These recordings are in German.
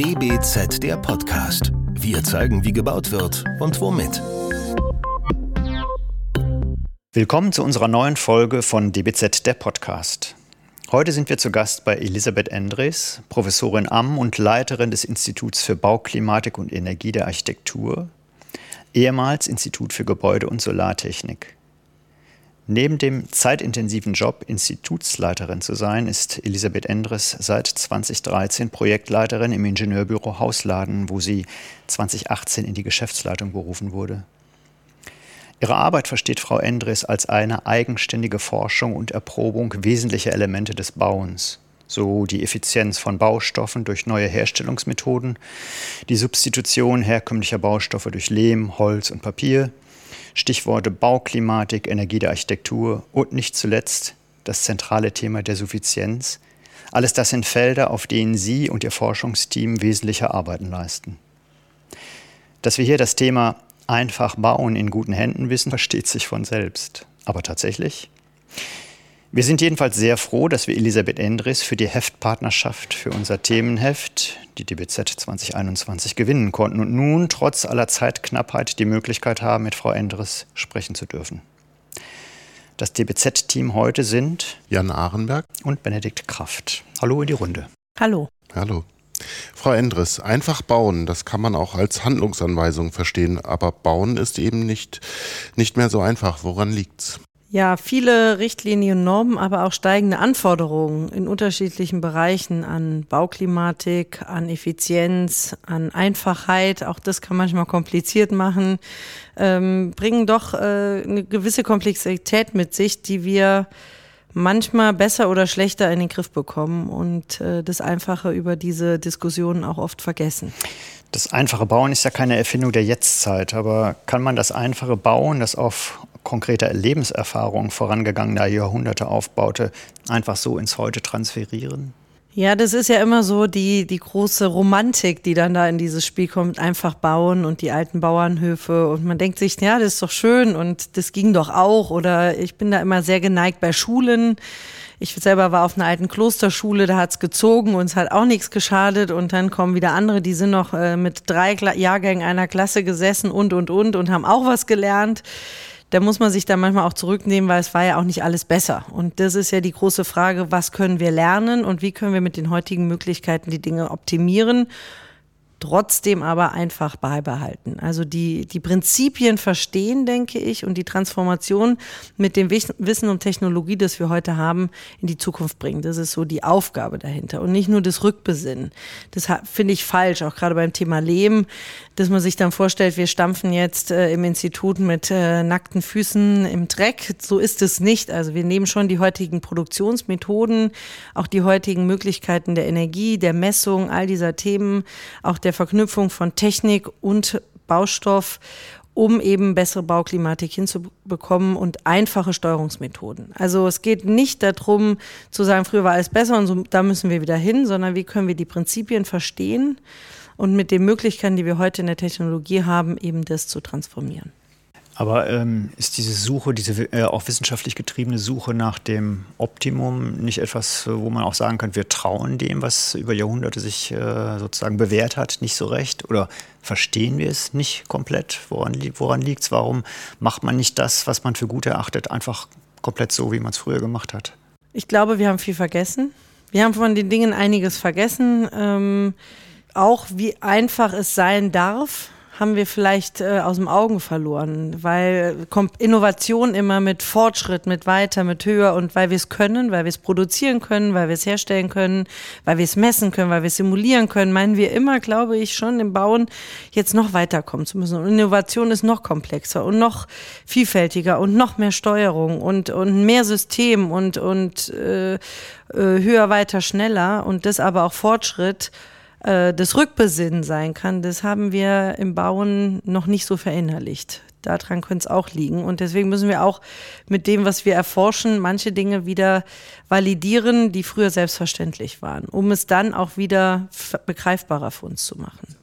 DBZ der Podcast. Wir zeigen, wie gebaut wird und womit. Willkommen zu unserer neuen Folge von DBZ der Podcast. Heute sind wir zu Gast bei Elisabeth Endres, Professorin am und Leiterin des Instituts für Bauklimatik und Energie der Architektur, ehemals Institut für Gebäude- und Solartechnik. Neben dem zeitintensiven Job, Institutsleiterin zu sein, ist Elisabeth Endres seit 2013 Projektleiterin im Ingenieurbüro Hausladen, wo sie 2018 in die Geschäftsleitung berufen wurde. Ihre Arbeit versteht Frau Endres als eine eigenständige Forschung und Erprobung wesentlicher Elemente des Bauens, so die Effizienz von Baustoffen durch neue Herstellungsmethoden, die Substitution herkömmlicher Baustoffe durch Lehm, Holz und Papier, Stichworte Bauklimatik, Energie der Architektur und nicht zuletzt das zentrale Thema der Suffizienz. Alles das sind Felder, auf denen Sie und Ihr Forschungsteam wesentliche Arbeiten leisten. Dass wir hier das Thema einfach bauen in guten Händen wissen, versteht sich von selbst. Aber tatsächlich? Wir sind jedenfalls sehr froh, dass wir Elisabeth Endres für die Heftpartnerschaft für unser Themenheft, die DBZ 2021, gewinnen konnten und nun trotz aller Zeitknappheit die Möglichkeit haben, mit Frau Endres sprechen zu dürfen. Das DBZ-Team heute sind Jan Ahrenberg und Benedikt Kraft. Hallo in die Runde. Hallo. Hallo. Frau Endres, einfach bauen, das kann man auch als Handlungsanweisung verstehen, aber bauen ist eben nicht, nicht mehr so einfach. Woran liegt's? Ja, viele Richtlinien und Normen, aber auch steigende Anforderungen in unterschiedlichen Bereichen an Bauklimatik, an Effizienz, an Einfachheit. Auch das kann manchmal kompliziert machen, ähm, bringen doch äh, eine gewisse Komplexität mit sich, die wir manchmal besser oder schlechter in den Griff bekommen und äh, das Einfache über diese Diskussionen auch oft vergessen. Das einfache Bauen ist ja keine Erfindung der Jetztzeit, aber kann man das einfache Bauen, das auf konkreter Lebenserfahrung vorangegangener Jahrhunderte aufbaute, einfach so ins Heute transferieren? Ja, das ist ja immer so die, die große Romantik, die dann da in dieses Spiel kommt, einfach bauen und die alten Bauernhöfe. Und man denkt sich, ja, das ist doch schön und das ging doch auch. Oder ich bin da immer sehr geneigt bei Schulen. Ich selber war auf einer alten Klosterschule, da hat's gezogen und es hat auch nichts geschadet. Und dann kommen wieder andere, die sind noch äh, mit drei Kla Jahrgängen einer Klasse gesessen und, und, und und haben auch was gelernt da muss man sich dann manchmal auch zurücknehmen, weil es war ja auch nicht alles besser. Und das ist ja die große Frage, was können wir lernen und wie können wir mit den heutigen Möglichkeiten die Dinge optimieren trotzdem aber einfach beibehalten. Also die, die Prinzipien verstehen, denke ich, und die Transformation mit dem Wissen und Technologie, das wir heute haben, in die Zukunft bringen. Das ist so die Aufgabe dahinter und nicht nur das Rückbesinnen. Das finde ich falsch, auch gerade beim Thema Leben, dass man sich dann vorstellt, wir stampfen jetzt äh, im Institut mit äh, nackten Füßen im Dreck. So ist es nicht. Also wir nehmen schon die heutigen Produktionsmethoden, auch die heutigen Möglichkeiten der Energie, der Messung, all dieser Themen, auch der der Verknüpfung von Technik und Baustoff, um eben bessere Bauklimatik hinzubekommen und einfache Steuerungsmethoden. Also es geht nicht darum zu sagen, früher war alles besser und so, da müssen wir wieder hin, sondern wie können wir die Prinzipien verstehen und mit den Möglichkeiten, die wir heute in der Technologie haben, eben das zu transformieren. Aber ähm, ist diese Suche, diese äh, auch wissenschaftlich getriebene Suche nach dem Optimum nicht etwas, wo man auch sagen kann, wir trauen dem, was über Jahrhunderte sich äh, sozusagen bewährt hat, nicht so recht? Oder verstehen wir es nicht komplett? Woran, woran liegt es? Warum macht man nicht das, was man für gut erachtet, einfach komplett so, wie man es früher gemacht hat? Ich glaube, wir haben viel vergessen. Wir haben von den Dingen einiges vergessen. Ähm, auch wie einfach es sein darf haben wir vielleicht äh, aus dem Augen verloren, weil kommt Innovation immer mit Fortschritt, mit weiter, mit höher und weil wir es können, weil wir es produzieren können, weil wir es herstellen können, weil wir es messen können, weil wir es simulieren können, meinen wir immer, glaube ich, schon im Bauen jetzt noch weiterkommen zu müssen. Und Innovation ist noch komplexer und noch vielfältiger und noch mehr Steuerung und, und mehr System und, und äh, äh höher, weiter, schneller und das aber auch Fortschritt äh, das Rückbesinnen sein kann, das haben wir im Bauen noch nicht so verinnerlicht. Daran könnte es auch liegen. Und deswegen müssen wir auch mit dem, was wir erforschen, manche Dinge wieder validieren, die früher selbstverständlich waren, um es dann auch wieder begreifbarer für uns zu machen.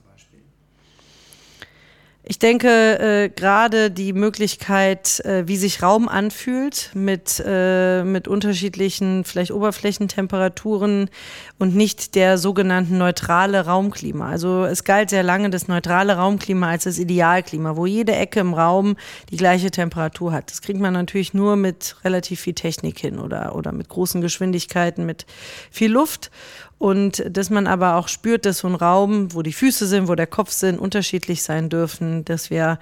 Ich denke, äh, gerade die Möglichkeit, äh, wie sich Raum anfühlt, mit, äh, mit unterschiedlichen vielleicht Oberflächentemperaturen und nicht der sogenannten neutrale Raumklima. Also es galt sehr lange das neutrale Raumklima als das Idealklima, wo jede Ecke im Raum die gleiche Temperatur hat. Das kriegt man natürlich nur mit relativ viel Technik hin oder, oder mit großen Geschwindigkeiten, mit viel Luft und dass man aber auch spürt, dass so ein Raum, wo die Füße sind, wo der Kopf sind, unterschiedlich sein dürfen, dass wir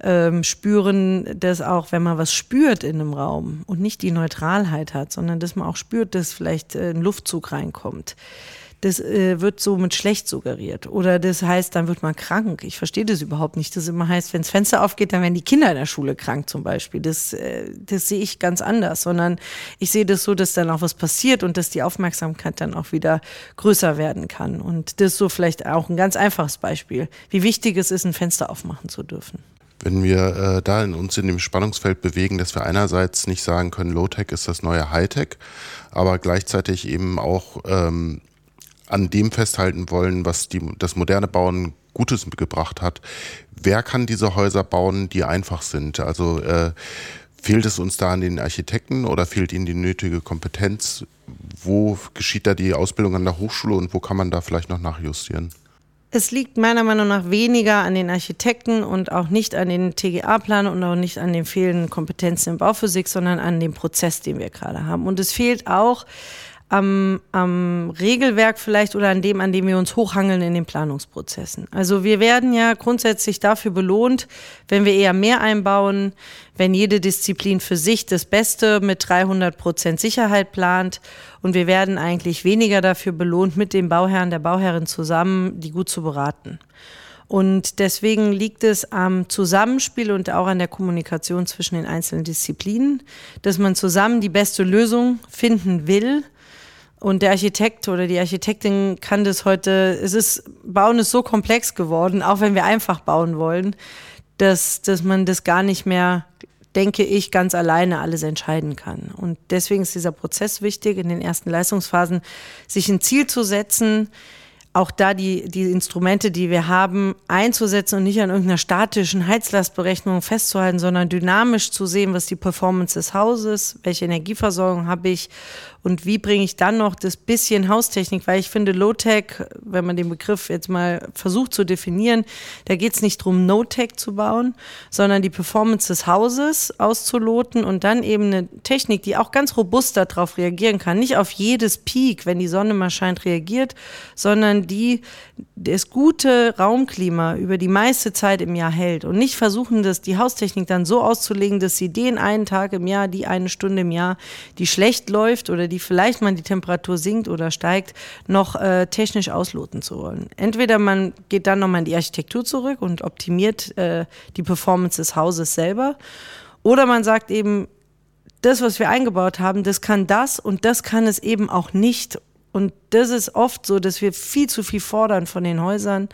ähm, spüren, dass auch wenn man was spürt in einem Raum und nicht die Neutralheit hat, sondern dass man auch spürt, dass vielleicht äh, ein Luftzug reinkommt, das äh, wird so mit schlecht suggeriert. Oder das heißt, dann wird man krank. Ich verstehe das überhaupt nicht. Das immer heißt, wenn das Fenster aufgeht, dann werden die Kinder in der Schule krank zum Beispiel. Das, äh, das sehe ich ganz anders, sondern ich sehe das so, dass dann auch was passiert und dass die Aufmerksamkeit dann auch wieder größer werden kann. Und das ist so vielleicht auch ein ganz einfaches Beispiel, wie wichtig es ist, ein Fenster aufmachen zu dürfen wenn wir äh, da in uns in dem Spannungsfeld bewegen, dass wir einerseits nicht sagen können, Low-Tech ist das neue High-Tech, aber gleichzeitig eben auch ähm, an dem festhalten wollen, was die, das moderne Bauen Gutes gebracht hat. Wer kann diese Häuser bauen, die einfach sind? Also äh, fehlt es uns da an den Architekten oder fehlt ihnen die nötige Kompetenz? Wo geschieht da die Ausbildung an der Hochschule und wo kann man da vielleicht noch nachjustieren? Es liegt meiner Meinung nach weniger an den Architekten und auch nicht an den TGA-Planern und auch nicht an den fehlenden Kompetenzen in Bauphysik, sondern an dem Prozess, den wir gerade haben. Und es fehlt auch am, am Regelwerk vielleicht oder an dem, an dem wir uns hochhangeln in den Planungsprozessen. Also wir werden ja grundsätzlich dafür belohnt, wenn wir eher mehr einbauen, wenn jede Disziplin für sich das Beste mit 300 Prozent Sicherheit plant und wir werden eigentlich weniger dafür belohnt, mit dem Bauherrn, der Bauherrin zusammen, die gut zu beraten. Und deswegen liegt es am Zusammenspiel und auch an der Kommunikation zwischen den einzelnen Disziplinen, dass man zusammen die beste Lösung finden will und der Architekt oder die Architektin kann das heute, es ist, Bauen ist so komplex geworden, auch wenn wir einfach bauen wollen, dass, dass man das gar nicht mehr, denke ich, ganz alleine alles entscheiden kann. Und deswegen ist dieser Prozess wichtig, in den ersten Leistungsphasen sich ein Ziel zu setzen, auch da die, die Instrumente, die wir haben, einzusetzen und nicht an irgendeiner statischen Heizlastberechnung festzuhalten, sondern dynamisch zu sehen, was die Performance des Hauses, welche Energieversorgung habe ich und wie bringe ich dann noch das bisschen Haustechnik, weil ich finde, Low-Tech, wenn man den Begriff jetzt mal versucht zu definieren, da geht es nicht darum, No-Tech zu bauen, sondern die Performance des Hauses auszuloten und dann eben eine Technik, die auch ganz robust darauf reagieren kann, nicht auf jedes Peak, wenn die Sonne mal scheint, reagiert, sondern die das gute Raumklima über die meiste Zeit im Jahr hält. Und nicht versuchen, das, die Haustechnik dann so auszulegen, dass sie den einen Tag im Jahr, die eine Stunde im Jahr, die schlecht läuft oder die vielleicht mal die Temperatur sinkt oder steigt, noch äh, technisch ausloten zu wollen. Entweder man geht dann nochmal in die Architektur zurück und optimiert äh, die Performance des Hauses selber oder man sagt eben, das, was wir eingebaut haben, das kann das und das kann es eben auch nicht. Und das ist oft so, dass wir viel zu viel fordern von den Häusern.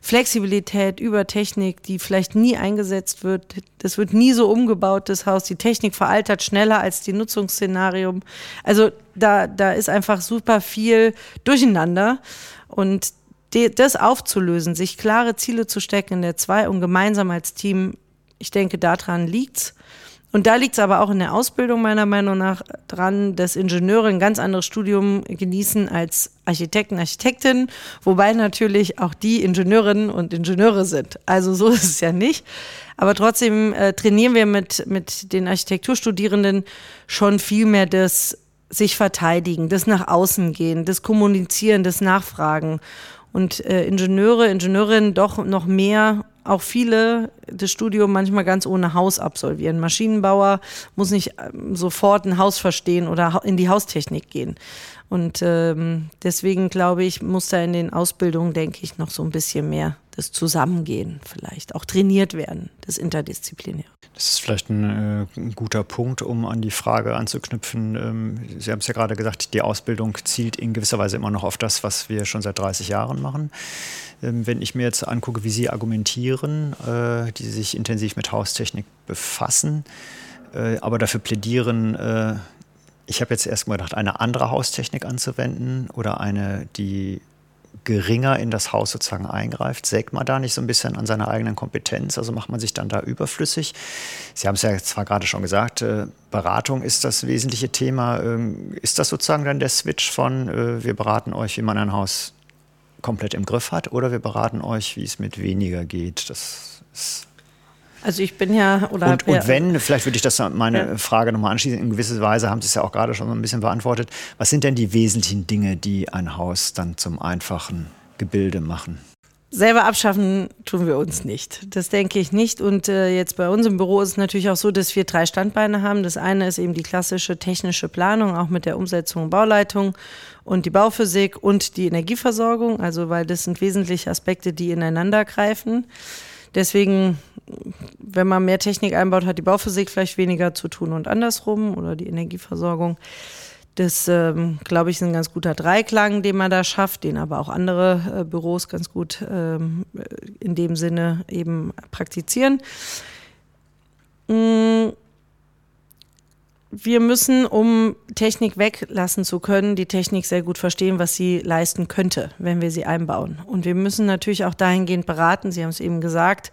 Flexibilität über Technik, die vielleicht nie eingesetzt wird. Das wird nie so umgebaut, das Haus. Die Technik veraltert schneller als die Nutzungsszenarium. Also da, da ist einfach super viel Durcheinander. Und das aufzulösen, sich klare Ziele zu stecken in der Zwei und gemeinsam als Team, ich denke, daran liegt's. Und da liegt es aber auch in der Ausbildung meiner Meinung nach dran, dass Ingenieure ein ganz anderes Studium genießen als Architekten, Architektinnen, wobei natürlich auch die Ingenieurinnen und Ingenieure sind. Also so ist es ja nicht. Aber trotzdem äh, trainieren wir mit, mit den Architekturstudierenden schon viel mehr das sich verteidigen, das nach außen gehen, das Kommunizieren, das Nachfragen. Und äh, Ingenieure, Ingenieurinnen doch noch mehr auch viele das Studium manchmal ganz ohne Haus absolvieren. Maschinenbauer muss nicht ähm, sofort ein Haus verstehen oder in die Haustechnik gehen. Und ähm, deswegen glaube ich, muss da in den Ausbildungen, denke ich, noch so ein bisschen mehr das Zusammengehen vielleicht, auch trainiert werden, das Interdisziplinär. Das ist vielleicht ein, äh, ein, guter Punkt, um an die Frage anzuknüpfen. Ähm, Sie haben es ja gerade gesagt, die Ausbildung zielt in gewisser Weise immer noch auf das, was wir schon seit 30 Jahren machen. Ähm, wenn ich mir jetzt angucke, wie Sie argumentieren, äh, die sich intensiv mit Haustechnik befassen, äh, aber dafür plädieren, äh, ich habe jetzt erst mal gedacht, eine andere Haustechnik anzuwenden oder eine, die geringer in das Haus sozusagen eingreift? Sägt man da nicht so ein bisschen an seiner eigenen Kompetenz? Also macht man sich dann da überflüssig? Sie haben es ja zwar gerade schon gesagt, äh, Beratung ist das wesentliche Thema. Ähm, ist das sozusagen dann der Switch von, äh, wir beraten euch, wie man ein Haus komplett im Griff hat, oder wir beraten euch, wie es mit weniger geht? Das ist also ich bin ja oder und, und wenn, vielleicht würde ich das meine ja. Frage nochmal anschließen, in gewisser Weise haben Sie es ja auch gerade schon so ein bisschen beantwortet. Was sind denn die wesentlichen Dinge, die ein Haus dann zum einfachen Gebilde machen? Selber abschaffen tun wir uns nicht. Das denke ich nicht. Und äh, jetzt bei uns im Büro ist es natürlich auch so, dass wir drei Standbeine haben. Das eine ist eben die klassische technische Planung, auch mit der Umsetzung und Bauleitung und die Bauphysik und die Energieversorgung. Also, weil das sind wesentliche Aspekte, die ineinander greifen. Deswegen, wenn man mehr Technik einbaut, hat die Bauphysik vielleicht weniger zu tun und andersrum oder die Energieversorgung. Das, ähm, glaube ich, ist ein ganz guter Dreiklang, den man da schafft, den aber auch andere äh, Büros ganz gut ähm, in dem Sinne eben praktizieren. Mhm wir müssen, um Technik weglassen zu können, die Technik sehr gut verstehen, was sie leisten könnte, wenn wir sie einbauen. Und wir müssen natürlich auch dahingehend beraten, Sie haben es eben gesagt,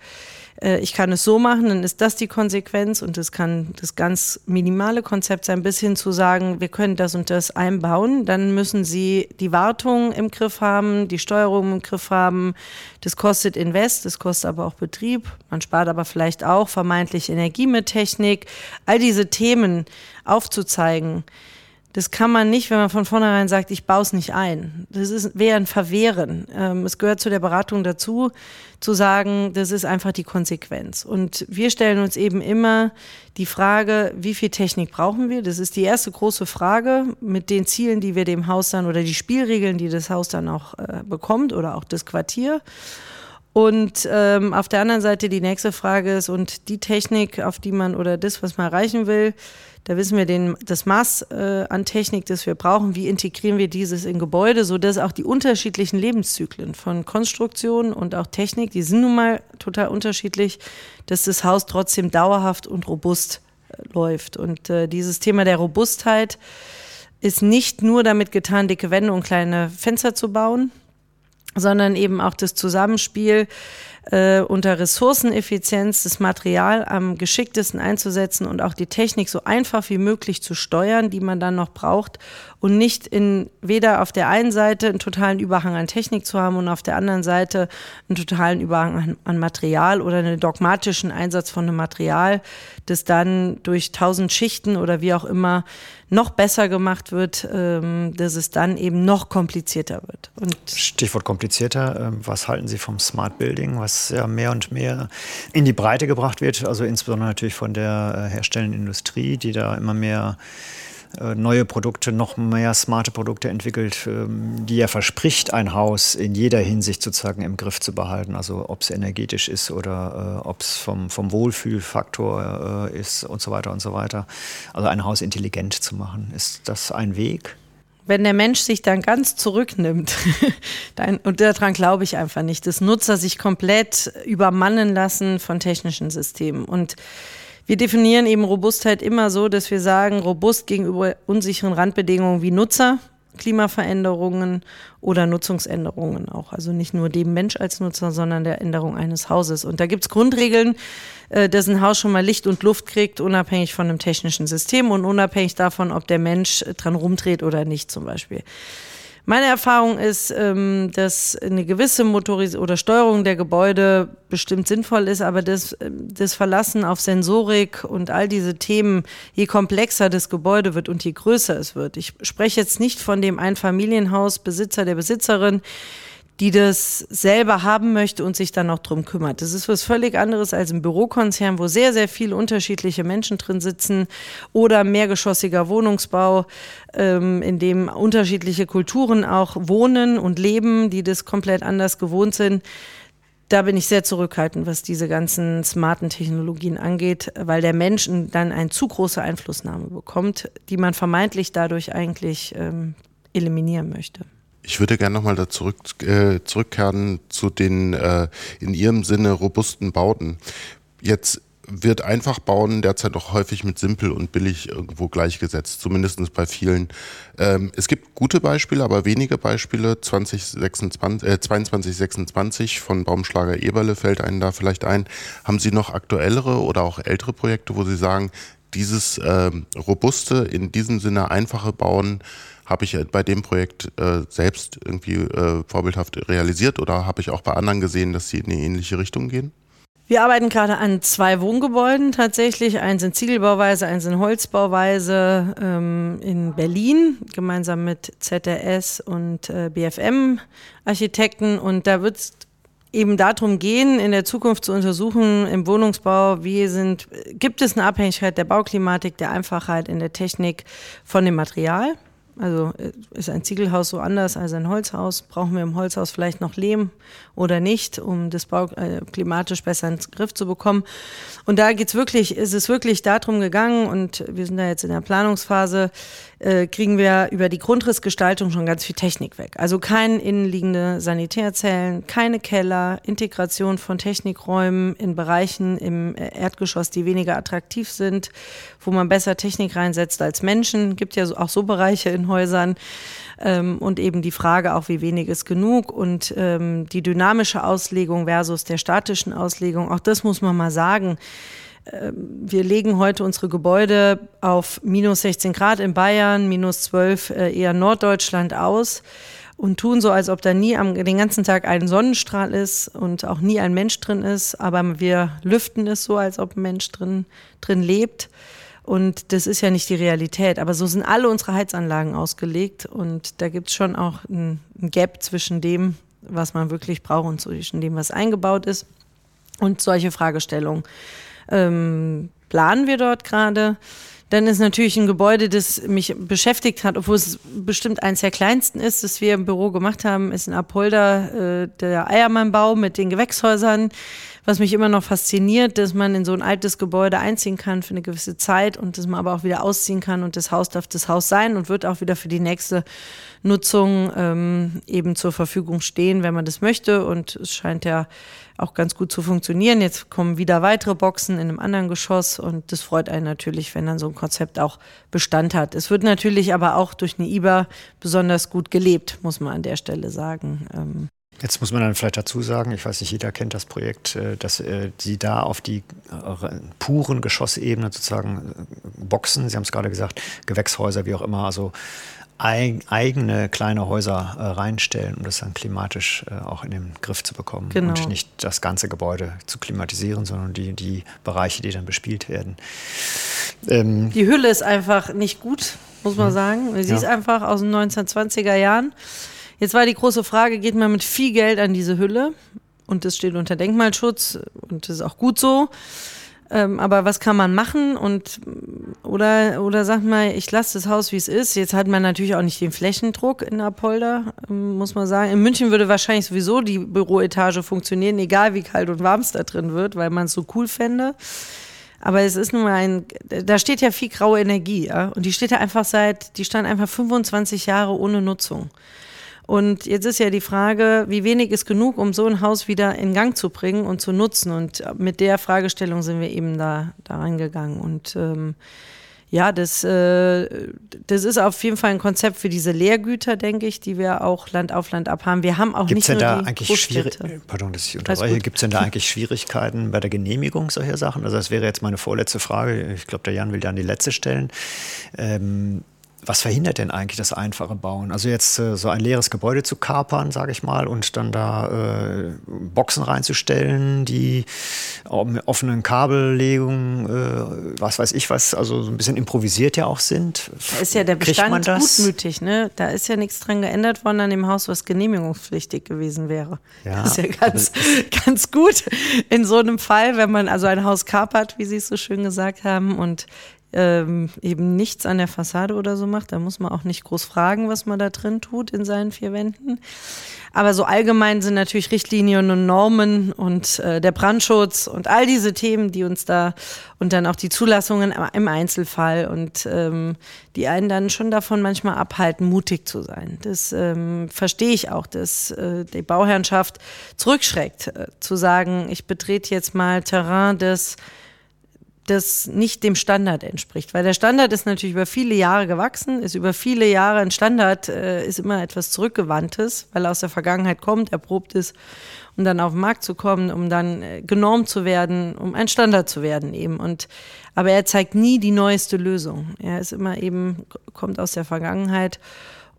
äh, ich kann es so machen, dann ist das die Konsequenz und das kann das ganz minimale Konzept sein, bis hin zu sagen, wir können das und das einbauen. Dann müssen Sie die Wartung im Griff haben, die Steuerung im Griff haben. Das kostet Invest, das kostet aber auch Betrieb. Man spart aber vielleicht auch vermeintlich Energie mit Technik. All diese Themen aufzuzeigen, das kann man nicht, wenn man von vornherein sagt, ich baue es nicht ein. Das wäre ein Verwehren. Ähm, es gehört zu der Beratung dazu, zu sagen, das ist einfach die Konsequenz. Und wir stellen uns eben immer die Frage, wie viel Technik brauchen wir? Das ist die erste große Frage mit den Zielen, die wir dem Haus dann oder die Spielregeln, die das Haus dann auch äh, bekommt oder auch das Quartier. Und ähm, auf der anderen Seite die nächste Frage ist, und die Technik, auf die man oder das, was man erreichen will, da wissen wir den, das Maß äh, an Technik, das wir brauchen. Wie integrieren wir dieses in Gebäude, sodass auch die unterschiedlichen Lebenszyklen von Konstruktion und auch Technik, die sind nun mal total unterschiedlich, dass das Haus trotzdem dauerhaft und robust äh, läuft. Und äh, dieses Thema der Robustheit ist nicht nur damit getan, dicke Wände und kleine Fenster zu bauen, sondern eben auch das Zusammenspiel äh, unter Ressourceneffizienz das Material am geschicktesten einzusetzen und auch die Technik so einfach wie möglich zu steuern, die man dann noch braucht und nicht in weder auf der einen Seite einen totalen Überhang an Technik zu haben und auf der anderen Seite einen totalen Überhang an, an Material oder einen dogmatischen Einsatz von einem Material, das dann durch tausend Schichten oder wie auch immer noch besser gemacht wird, ähm, dass es dann eben noch komplizierter wird. Und Stichwort komplizierter. Ähm, was halten Sie vom Smart Building, was ja mehr und mehr in die Breite gebracht wird, also insbesondere natürlich von der äh, herstellenden Industrie, die da immer mehr äh, neue Produkte, noch mehr smarte Produkte entwickelt, ähm, die ja verspricht, ein Haus in jeder Hinsicht sozusagen im Griff zu behalten. Also ob es energetisch ist oder äh, ob es vom, vom Wohlfühlfaktor äh, ist und so weiter und so weiter. Also ein Haus intelligent zu machen. Ist das ein Weg? Wenn der Mensch sich dann ganz zurücknimmt, dann, und daran glaube ich einfach nicht, dass Nutzer sich komplett übermannen lassen von technischen Systemen. Und wir definieren eben Robustheit immer so, dass wir sagen, robust gegenüber unsicheren Randbedingungen wie Nutzer, Klimaveränderungen oder Nutzungsänderungen auch. Also nicht nur dem Mensch als Nutzer, sondern der Änderung eines Hauses. Und da gibt es Grundregeln, äh, dass ein Haus schon mal Licht und Luft kriegt, unabhängig von einem technischen System und unabhängig davon, ob der Mensch dran rumdreht oder nicht zum Beispiel. Meine Erfahrung ist, ähm, dass eine gewisse Motoris oder Steuerung der Gebäude bestimmt sinnvoll ist, aber das, ähm, das Verlassen auf Sensorik und all diese Themen, je komplexer das Gebäude wird und je größer es wird. Ich spreche jetzt nicht von dem Einfamilienhausbesitzer, der Besitzerin, die das selber haben möchte und sich dann noch drum kümmert. Das ist was völlig anderes als ein Bürokonzern, wo sehr, sehr viele unterschiedliche Menschen drin sitzen oder mehrgeschossiger Wohnungsbau, ähm, in dem unterschiedliche Kulturen auch wohnen und leben, die das komplett anders gewohnt sind. Da bin ich sehr zurückhaltend, was diese ganzen smarten Technologien angeht, weil der Mensch dann eine zu große Einflussnahme bekommt, die man vermeintlich dadurch eigentlich ähm, eliminieren möchte. Ich würde gerne nochmal da zurück, äh, zurückkehren zu den äh, in Ihrem Sinne robusten Bauten. Jetzt wird einfach bauen derzeit auch häufig mit simpel und billig irgendwo gleichgesetzt, zumindest bei vielen. Ähm, es gibt gute Beispiele, aber wenige Beispiele. 2026, äh, 2226 von Baumschlager Eberle fällt Ihnen da vielleicht ein. Haben Sie noch aktuellere oder auch ältere Projekte, wo Sie sagen, dieses ähm, robuste, in diesem Sinne einfache Bauen habe ich bei dem Projekt äh, selbst irgendwie äh, vorbildhaft realisiert oder habe ich auch bei anderen gesehen, dass sie in eine ähnliche Richtung gehen? Wir arbeiten gerade an zwei Wohngebäuden tatsächlich. Eins in Ziegelbauweise, eins in Holzbauweise ähm, in Berlin, gemeinsam mit ZRS und äh, BFM Architekten. Und da wird es eben darum gehen, in der Zukunft zu untersuchen im Wohnungsbau, wie sind, gibt es eine Abhängigkeit der Bauklimatik, der Einfachheit in der Technik von dem Material? Also äh, ist ein Ziegelhaus so anders als ein Holzhaus? Brauchen wir im Holzhaus vielleicht noch Lehm oder nicht, um das Bau äh, klimatisch besser in den Griff zu bekommen? Und da geht's wirklich, ist es wirklich darum gegangen und wir sind da jetzt in der Planungsphase, äh, kriegen wir über die Grundrissgestaltung schon ganz viel Technik weg. Also kein innenliegende Sanitärzellen, keine Keller, Integration von Technikräumen in Bereichen im Erdgeschoss, die weniger attraktiv sind, wo man besser Technik reinsetzt als Menschen. Gibt ja auch so Bereiche in Häusern. Ähm, und eben die Frage auch, wie wenig ist genug und ähm, die dynamische Auslegung versus der statischen Auslegung. Auch das muss man mal sagen. Ähm, wir legen heute unsere Gebäude auf minus 16 Grad in Bayern, minus 12 äh, eher Norddeutschland aus und tun so, als ob da nie am, den ganzen Tag ein Sonnenstrahl ist und auch nie ein Mensch drin ist. Aber wir lüften es so, als ob ein Mensch drin, drin lebt. Und das ist ja nicht die Realität. Aber so sind alle unsere Heizanlagen ausgelegt. Und da gibt es schon auch ein, ein Gap zwischen dem, was man wirklich braucht und zwischen dem, was eingebaut ist. Und solche Fragestellungen ähm, planen wir dort gerade. Dann ist natürlich ein Gebäude, das mich beschäftigt hat, obwohl es bestimmt eines der kleinsten ist, das wir im Büro gemacht haben, ist in Apolda äh, der Eiermannbau mit den Gewächshäusern. Was mich immer noch fasziniert, dass man in so ein altes Gebäude einziehen kann für eine gewisse Zeit und dass man aber auch wieder ausziehen kann und das Haus darf das Haus sein und wird auch wieder für die nächste Nutzung ähm, eben zur Verfügung stehen, wenn man das möchte. Und es scheint ja auch ganz gut zu funktionieren. Jetzt kommen wieder weitere Boxen in einem anderen Geschoss und das freut einen natürlich, wenn dann so ein Konzept auch Bestand hat. Es wird natürlich aber auch durch eine IBA besonders gut gelebt, muss man an der Stelle sagen. Ähm Jetzt muss man dann vielleicht dazu sagen, ich weiß nicht, jeder kennt das Projekt, äh, dass äh, Sie da auf die äh, puren Geschossebene sozusagen Boxen, Sie haben es gerade gesagt, Gewächshäuser, wie auch immer, also eigene kleine Häuser reinstellen, um das dann klimatisch auch in den Griff zu bekommen. Genau. Und nicht das ganze Gebäude zu klimatisieren, sondern die, die Bereiche, die dann bespielt werden. Ähm die Hülle ist einfach nicht gut, muss man hm. sagen. Sie ja. ist einfach aus den 1920er Jahren. Jetzt war die große Frage, geht man mit viel Geld an diese Hülle? Und das steht unter Denkmalschutz und das ist auch gut so. Ähm, aber was kann man machen? Und oder oder sag mal, ich lasse das Haus wie es ist. Jetzt hat man natürlich auch nicht den Flächendruck in Apolda, ähm, muss man sagen. In München würde wahrscheinlich sowieso die Büroetage funktionieren, egal wie kalt und warm es da drin wird, weil man es so cool fände. Aber es ist nun mal ein, da steht ja viel graue Energie, ja? Und die steht da einfach seit, die stand einfach 25 Jahre ohne Nutzung. Und jetzt ist ja die Frage, wie wenig ist genug, um so ein Haus wieder in Gang zu bringen und zu nutzen? Und mit der Fragestellung sind wir eben da, da reingegangen. Und ähm, ja, das, äh, das ist auf jeden Fall ein Konzept für diese Lehrgüter, denke ich, die wir auch Land auf Land ab haben. Wir haben auch Gibt's nicht denn nur da eigentlich Schwierigkeiten? Pardon, dass ich unterbreche. Gibt es denn da eigentlich Schwierigkeiten bei der Genehmigung solcher Sachen? Also das wäre jetzt meine vorletzte Frage. Ich glaube, der Jan will dann die letzte stellen. Ähm, was verhindert denn eigentlich das einfache Bauen? Also jetzt äh, so ein leeres Gebäude zu kapern, sage ich mal, und dann da äh, Boxen reinzustellen, die mit offenen Kabellegungen, äh, was weiß ich was, also so ein bisschen improvisiert ja auch sind. Da ist ja der Bestand gutmütig, ne? Da ist ja nichts dran geändert worden an dem Haus, was genehmigungspflichtig gewesen wäre. Ja, das ist ja ganz, ganz gut in so einem Fall, wenn man also ein Haus kapert, wie Sie es so schön gesagt haben, und ähm, eben nichts an der Fassade oder so macht. Da muss man auch nicht groß fragen, was man da drin tut in seinen vier Wänden. Aber so allgemein sind natürlich Richtlinien und Normen und äh, der Brandschutz und all diese Themen, die uns da und dann auch die Zulassungen im Einzelfall und ähm, die einen dann schon davon manchmal abhalten, mutig zu sein. Das ähm, verstehe ich auch, dass äh, die Bauherrschaft zurückschreckt, äh, zu sagen, ich betrete jetzt mal Terrain, das das nicht dem Standard entspricht. Weil der Standard ist natürlich über viele Jahre gewachsen, ist über viele Jahre ein Standard, äh, ist immer etwas Zurückgewandtes, weil er aus der Vergangenheit kommt, erprobt ist, um dann auf den Markt zu kommen, um dann äh, genormt zu werden, um ein Standard zu werden eben. Und, aber er zeigt nie die neueste Lösung. Er ist immer eben, kommt aus der Vergangenheit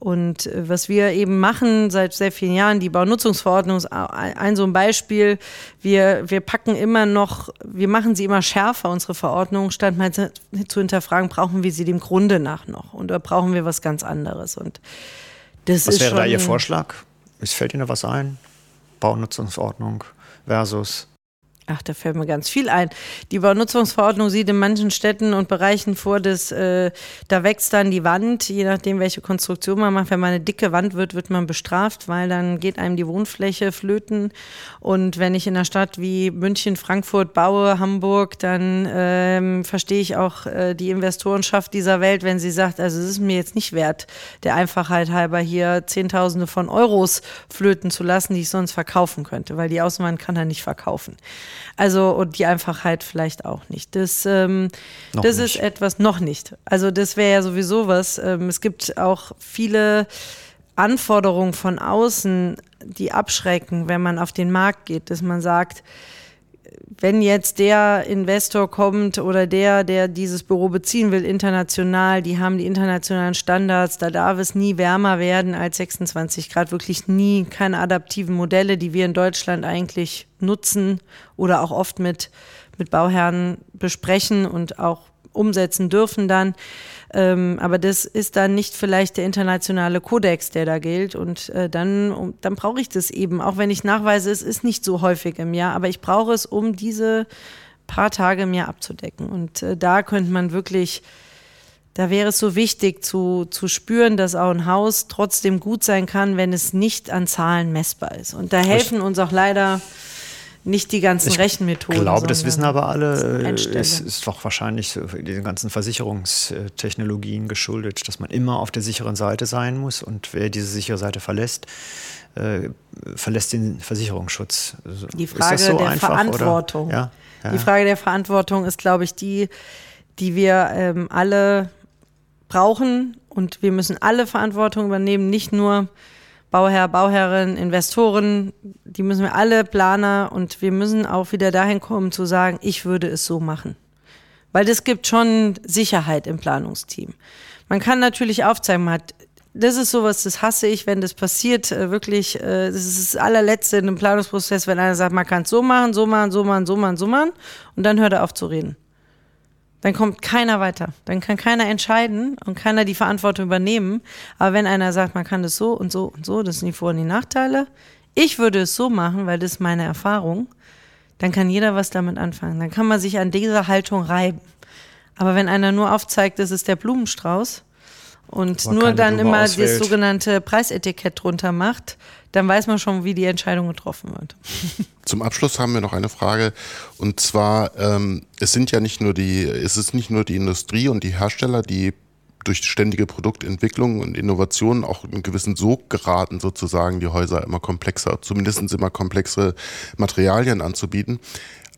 und äh, was wir eben machen seit sehr vielen Jahren, die Baunutzungsverordnung ist ein so ein Beispiel. Wir, wir packen immer noch, wir machen sie immer schärfer, unsere Verordnung, statt mal zu hinterfragen, brauchen wir sie dem Grunde nach noch oder brauchen wir was ganz anderes. Und das was ist wäre da Ihr Vorschlag? Es fällt Ihnen da was ein? Baunutzungsverordnung versus Ach, da fällt mir ganz viel ein. Die Baunutzungsverordnung sieht in manchen Städten und Bereichen vor, dass äh, da wächst dann die Wand, je nachdem, welche Konstruktion man macht. Wenn man eine dicke Wand wird, wird man bestraft, weil dann geht einem die Wohnfläche flöten. Und wenn ich in einer Stadt wie München, Frankfurt baue, Hamburg, dann ähm, verstehe ich auch äh, die Investorenschaft dieser Welt, wenn sie sagt, also es ist mir jetzt nicht wert, der Einfachheit halber hier Zehntausende von Euros flöten zu lassen, die ich sonst verkaufen könnte, weil die Außenwand kann er nicht verkaufen. Also, und die Einfachheit vielleicht auch nicht. Das, ähm, das nicht. ist etwas, noch nicht. Also, das wäre ja sowieso was. Ähm, es gibt auch viele Anforderungen von außen, die abschrecken, wenn man auf den Markt geht, dass man sagt, wenn jetzt der Investor kommt oder der, der dieses Büro beziehen will, international, die haben die internationalen Standards, da darf es nie wärmer werden als 26 Grad, wirklich nie, keine adaptiven Modelle, die wir in Deutschland eigentlich nutzen oder auch oft mit, mit Bauherren besprechen und auch umsetzen dürfen dann. Ähm, aber das ist dann nicht vielleicht der internationale Kodex, der da gilt. Und äh, dann, dann brauche ich das eben, auch wenn ich nachweise, es ist nicht so häufig im Jahr, aber ich brauche es, um diese paar Tage Jahr abzudecken. Und äh, da könnte man wirklich, da wäre es so wichtig zu, zu spüren, dass auch ein Haus trotzdem gut sein kann, wenn es nicht an Zahlen messbar ist. Und da helfen uns auch leider nicht die ganzen ich Rechenmethoden. Ich glaube, das wissen aber alle. Es ist doch wahrscheinlich diesen ganzen Versicherungstechnologien geschuldet, dass man immer auf der sicheren Seite sein muss und wer diese sichere Seite verlässt, äh, verlässt den Versicherungsschutz. Die Frage so der einfach, Verantwortung. Ja? Ja. Die Frage der Verantwortung ist, glaube ich, die, die wir ähm, alle brauchen und wir müssen alle Verantwortung übernehmen, nicht nur Bauherr, Bauherrin, Investoren, die müssen wir alle Planer und wir müssen auch wieder dahin kommen zu sagen, ich würde es so machen. Weil das gibt schon Sicherheit im Planungsteam. Man kann natürlich aufzeigen, man hat das ist sowas, das hasse ich, wenn das passiert, äh, wirklich, äh, das ist das allerletzte in einem Planungsprozess, wenn einer sagt, man kann es so machen, so machen, so machen, so machen, so machen und dann hört er auf zu reden. Dann kommt keiner weiter. Dann kann keiner entscheiden und keiner die Verantwortung übernehmen. Aber wenn einer sagt, man kann das so und so und so, das sind die Vor- und die Nachteile. Ich würde es so machen, weil das ist meine Erfahrung. Dann kann jeder was damit anfangen. Dann kann man sich an dieser Haltung reiben. Aber wenn einer nur aufzeigt, das ist der Blumenstrauß und nur dann Blume immer auswählt. das sogenannte Preisetikett drunter macht, dann weiß man schon, wie die Entscheidung getroffen wird. Zum Abschluss haben wir noch eine Frage und zwar ähm, es sind ja nicht nur die es ist nicht nur die Industrie und die Hersteller, die durch ständige Produktentwicklung und Innovationen auch einen gewissen Sog geraten, sozusagen die Häuser immer komplexer, zumindest immer komplexere Materialien anzubieten.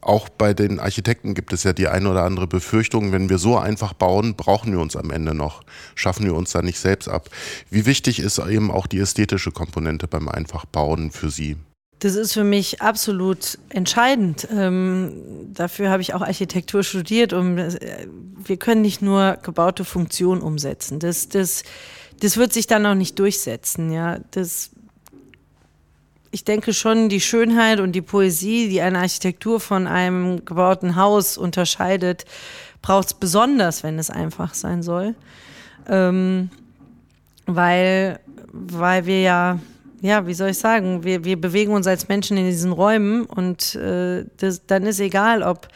Auch bei den Architekten gibt es ja die eine oder andere Befürchtung, wenn wir so einfach bauen, brauchen wir uns am Ende noch, schaffen wir uns da nicht selbst ab. Wie wichtig ist eben auch die ästhetische Komponente beim Einfachbauen für Sie? Das ist für mich absolut entscheidend. Ähm, dafür habe ich auch Architektur studiert. Um, äh, wir können nicht nur gebaute Funktionen umsetzen. Das, das, das wird sich dann auch nicht durchsetzen. Ja, das, ich denke schon, die Schönheit und die Poesie, die eine Architektur von einem gebauten Haus unterscheidet, braucht es besonders, wenn es einfach sein soll. Ähm, weil, weil wir ja ja, wie soll ich sagen, wir, wir bewegen uns als Menschen in diesen Räumen und äh, das, dann ist egal, ob,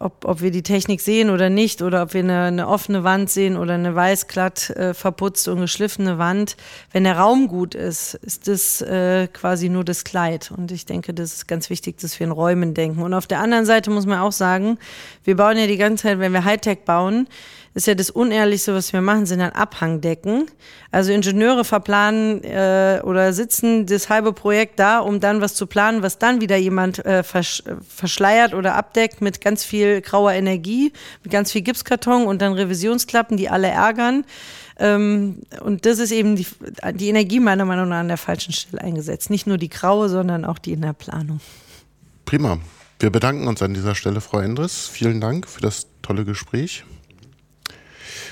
ob, ob wir die Technik sehen oder nicht oder ob wir eine, eine offene Wand sehen oder eine weißglatt äh, verputzte und geschliffene Wand. Wenn der Raum gut ist, ist das äh, quasi nur das Kleid. Und ich denke, das ist ganz wichtig, dass wir in Räumen denken. Und auf der anderen Seite muss man auch sagen, wir bauen ja die ganze Zeit, wenn wir Hightech bauen, ist ja das Unehrlichste, was wir machen, sind dann Abhangdecken. Also Ingenieure verplanen äh, oder sitzen das halbe Projekt da, um dann was zu planen, was dann wieder jemand äh, versch verschleiert oder abdeckt mit ganz viel viel grauer Energie, mit ganz viel Gipskarton und dann Revisionsklappen, die alle ärgern. Ähm, und das ist eben die, die Energie meiner Meinung nach an der falschen Stelle eingesetzt. Nicht nur die graue, sondern auch die in der Planung. Prima. Wir bedanken uns an dieser Stelle, Frau Endres. Vielen Dank für das tolle Gespräch.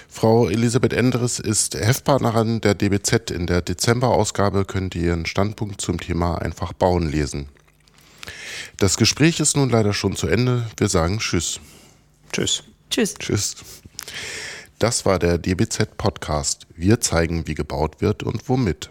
Frau Elisabeth Endres ist Heftpartnerin der DBZ. In der Dezemberausgabe könnt ihr ihren Standpunkt zum Thema einfach bauen lesen. Das Gespräch ist nun leider schon zu Ende. Wir sagen Tschüss. Tschüss. Tschüss. Tschüss. Das war der DBZ Podcast. Wir zeigen, wie gebaut wird und womit.